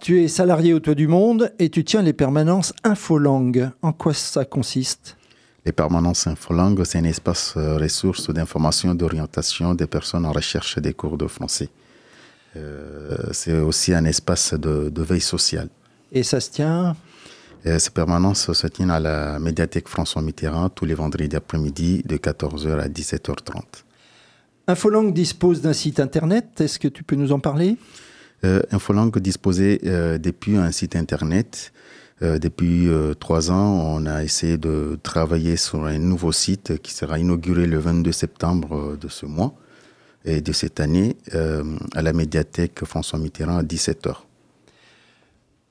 Tu es salarié au Toit du Monde et tu tiens les permanences Infolangue. En quoi ça consiste? Les permanences Infolangue, c'est un espace euh, ressource d'information d'orientation des personnes en recherche des cours de français. Euh, c'est aussi un espace de, de, veille sociale. Et ça se tient? Et Ces permanences se tiennent à la médiathèque François Mitterrand tous les vendredis après-midi de 14h à 17h30. Infolangue dispose d'un site internet. Est-ce que tu peux nous en parler? euh, Infolangue disposait euh, depuis un site internet. Euh, depuis euh, trois ans, on a essayé de travailler sur un nouveau site qui sera inauguré le 22 septembre euh, de ce mois et de cette année euh, à la médiathèque François Mitterrand à 17h.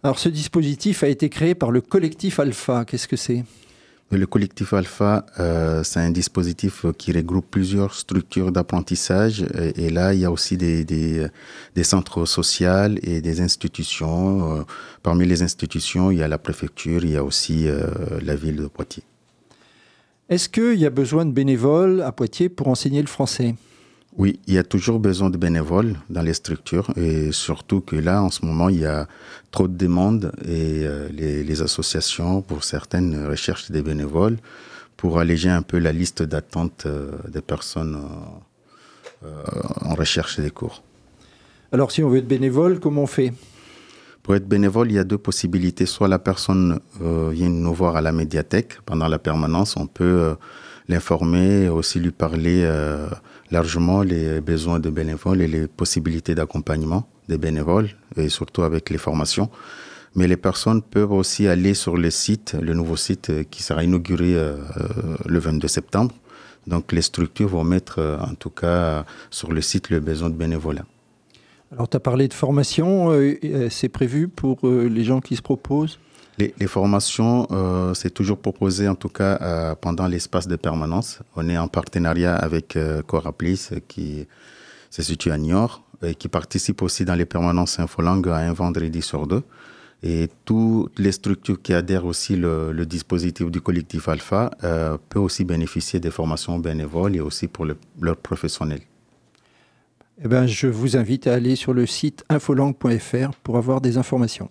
Alors ce dispositif a été créé par le collectif Alpha. Qu'est-ce que c'est? Le collectif Alpha, euh, c'est un dispositif qui regroupe plusieurs structures d'apprentissage. Et, là, il y a aussi des centres sociaux et des institutions. Euh, parmi les institutions, il y a la préfecture, il y a aussi euh, la ville de Poitiers. Est-ce qu'il y a besoin de bénévoles à Poitiers pour enseigner le français? Oui, il y a toujours besoin de bénévoles dans les structures et surtout que là, en ce moment, il y a trop de demandes et euh, les, les, associations, pour certaines, recherchent des bénévoles pour alléger un peu la liste d'attente euh, des personnes euh, en recherche des cours. Alors, si on veut être bénévole, comment on fait? Pour être bénévole, il y a deux possibilités. Soit la personne vient nous voir à la médiathèque pendant la permanence, on peut l'informer, aussi lui parler euh, largement les besoins de bénévoles et les possibilités d'accompagnement des bénévoles, et surtout avec les formations. Mais les personnes peuvent aussi aller sur le site, le nouveau site qui sera inauguré euh, le 22 septembre. Donc les structures vont mettre euh, en tout cas sur le site le besoin de bénévolat. Alors tu as parlé de formation, euh, c'est prévu pour euh, les gens qui se proposent? Les, formations, euh, c'est toujours proposé en tout cas euh, pendant l'espace de permanence. On est en partenariat avec euh, Coraplis qui se situe à Niort et qui participe aussi dans les permanences infolangues à un vendredi sur deux. Et toutes les structures qui adhèrent aussi le, dispositif du collectif Alpha euh, peuvent aussi bénéficier des formations bénévoles et aussi pour le, leurs professionnels. Eh ben, je vous invite à aller sur le site infolangue.fr pour avoir des informations.